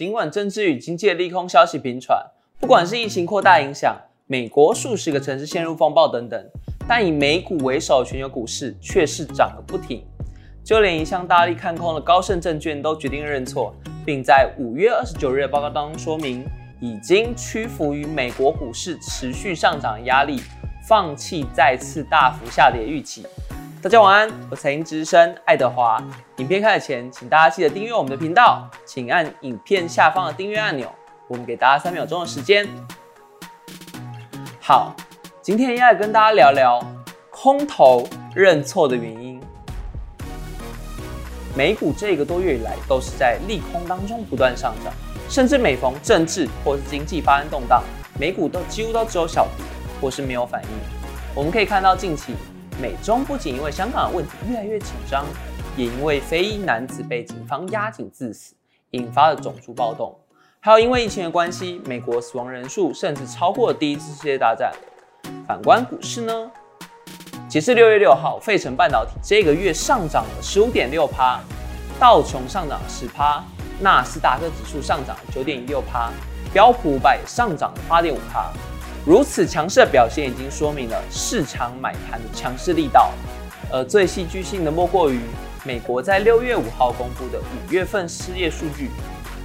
尽管政治与经济利空消息频传，不管是疫情扩大影响，美国数十个城市陷入风暴等等，但以美股为首全球股市却是涨个不停。就连一向大力看空的高盛证券都决定认错，并在五月二十九日的报告当中说明，已经屈服于美国股市持续上涨的压力，放弃再次大幅下跌预期。大家晚安，我财经之声爱德华。影片开始前，请大家记得订阅我们的频道，请按影片下方的订阅按钮。我们给大家三秒钟的时间。好，今天要来跟大家聊聊空头认错的原因。美股这个多月以来都是在利空当中不断上涨，甚至每逢政治或是经济发生动荡，美股都几乎都只有小跌或是没有反应。我们可以看到近期。美中不仅因为香港的问题越来越紧张，也因为非裔男子被警方押警致死，引发了种族暴动，还有因为疫情的关系，美国死亡人数甚至超过了第一次世界大战。反观股市呢？截至六月六号，费城半导体这个月上涨了十五点六趴，道琼上涨十趴，纳斯达克指数上涨九点一六趴，标普五百上涨八点五趴。如此强势的表现，已经说明了市场买盘的强势力道。而最戏剧性的莫过于美国在六月五号公布的五月份失业数据。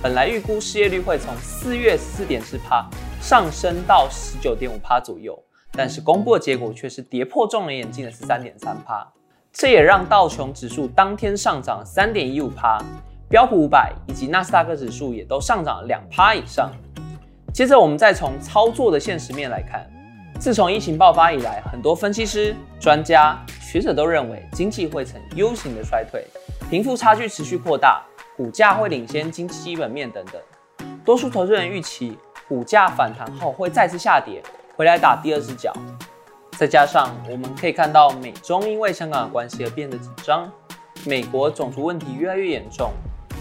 本来预估失业率会从四月四点四帕上升到十九点五帕左右，但是公布的结果却是跌破众人眼镜的十三点三帕。这也让道琼指数当天上涨三点一五帕，标普五百以及纳斯达克指数也都上涨两帕以上。接着，我们再从操作的现实面来看，自从疫情爆发以来，很多分析师、专家、学者都认为经济会呈 U 型的衰退，贫富差距持续扩大，股价会领先经济基本面等等。多数投资人预期股价反弹后会再次下跌，回来打第二只脚。再加上我们可以看到美中因为香港的关系而变得紧张，美国种族问题越来越严重。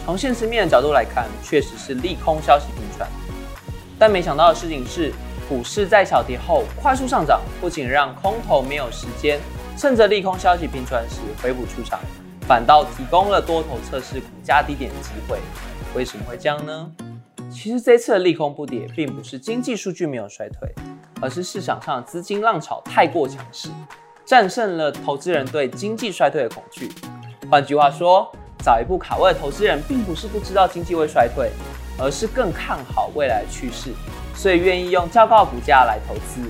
从现实面的角度来看，确实是利空消息频传。但没想到的事情是，股市在小跌后快速上涨，不仅让空头没有时间趁着利空消息频传时回补出场，反倒提供了多头测试股价低点的机会。为什么会这样呢？其实这次的利空不跌，并不是经济数据没有衰退，而是市场上资金浪潮太过强势，战胜了投资人对经济衰退的恐惧。换句话说，早一步卡位的投资人，并不是不知道经济会衰退。而是更看好未来趋势，所以愿意用较高股价来投资，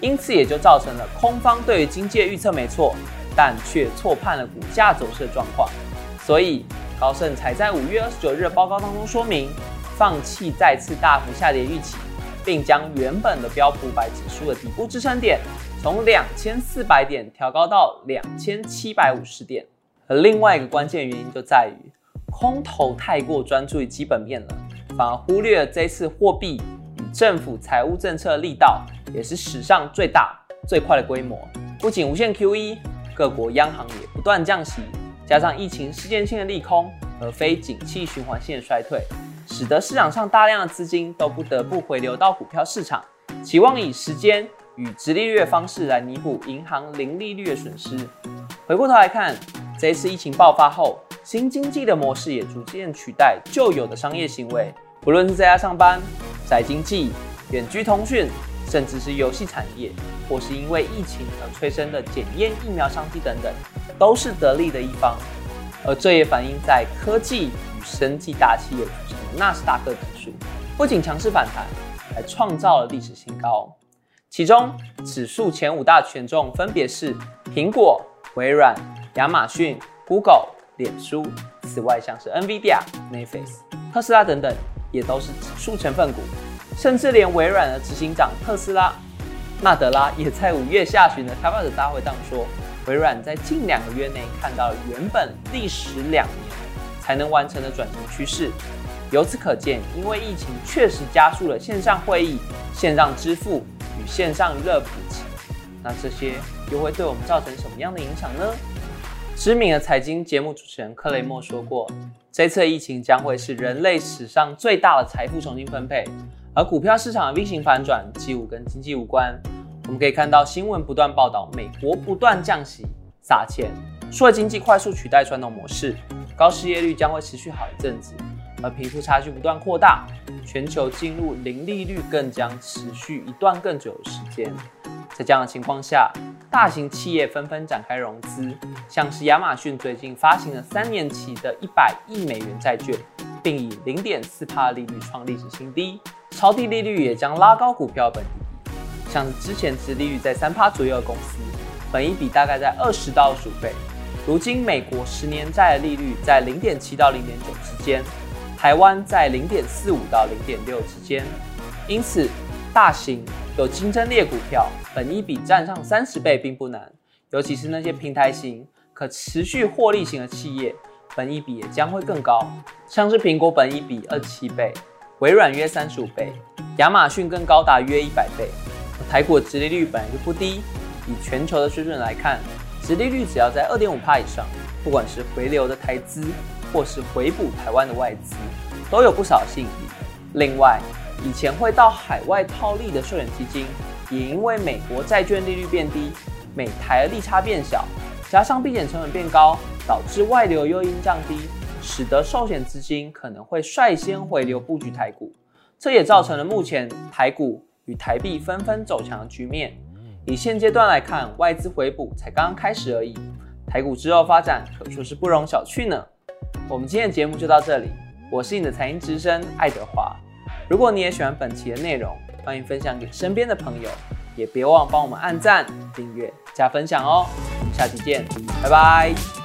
因此也就造成了空方对于经济的预测没错，但却错判了股价走势的状况。所以高盛才在五月二十九日的报告当中说明，放弃再次大幅下跌预期，并将原本的标普百指数的底部支撑点从两千四百点调高到两千七百五十点。而另外一个关键原因就在于空头太过专注于基本面了。反而忽略了这次货币与政府财务政策力道，也是史上最大最快的规模。不仅无限 QE，各国央行也不断降息，加上疫情事件性的利空，而非景气循环性的衰退，使得市场上大量的资金都不得不回流到股票市场，期望以时间与直利率的方式来弥补银行零利率的损失。回过头来看，这次疫情爆发后，新经济的模式也逐渐取代旧有的商业行为。不论是在家上班、宅经济、远距通讯，甚至是游戏产业，或是因为疫情而催生的检验疫苗商机等等，都是得利的一方。而这也反映在科技与生技大企业组成的纳斯达克指数，不仅强势反弹，还创造了历史新高。其中，指数前五大权重分别是苹果、微软、亚马逊、Google、脸书，此外像是 NVIDIA、n e f l i x、特斯拉等等。也都是指数成分股，甚至连微软的执行长特斯拉纳德拉也在五月下旬的开发者大会上说，微软在近两个月内看到了原本历时两年才能完成的转型趋势。由此可见，因为疫情确实加速了线上会议、线上支付与线上娱乐普及，那这些又会对我们造成什么样的影响呢？知名的财经节目主持人克雷默说过。这次疫情将会是人类史上最大的财富重新分配，而股票市场的 V 型反转几乎跟经济无关。我们可以看到新闻不断报道，美国不断降息撒钱，数位经济快速取代传统模式，高失业率将会持续好一阵子。而贫富差距不断扩大，全球进入零利率更将持续一段更久的时间。在这样的情况下，大型企业纷纷展开融资，像是亚马逊最近发行了三年期的一百亿美元债券，并以零点四帕利率创历史新低。超低利率也将拉高股票本益比，像之前殖利率在三帕左右的公司，本益比大概在二十到十五倍。如今美国十年债的利率在零点七到零点九之间，台湾在零点四五到零点六之间，因此大型有竞争力股票本益比占上三十倍并不难，尤其是那些平台型可持续获利型的企业，本益比也将会更高，像是苹果本益比二七倍，微软约三十五倍，亚马逊更高达约一百倍。台股的殖利率本来就不低，以全球的水准来看。殖利率只要在二点五帕以上，不管是回流的台资，或是回补台湾的外资，都有不少吸引力。另外，以前会到海外套利的寿险基金，也因为美国债券利率变低，美台利差变小，加上避险成本变高，导致外流诱因降低，使得寿险资金可能会率先回流布局台股，这也造成了目前台股与台币纷纷走强的局面。以现阶段来看，外资回补才刚刚开始而已，台股之后发展可说是不容小觑呢。我们今天的节目就到这里，我是你的财经之声爱德华。如果你也喜欢本期的内容，欢迎分享给身边的朋友，也别忘帮我们按赞、订阅、加分享哦。我们下期见，拜拜。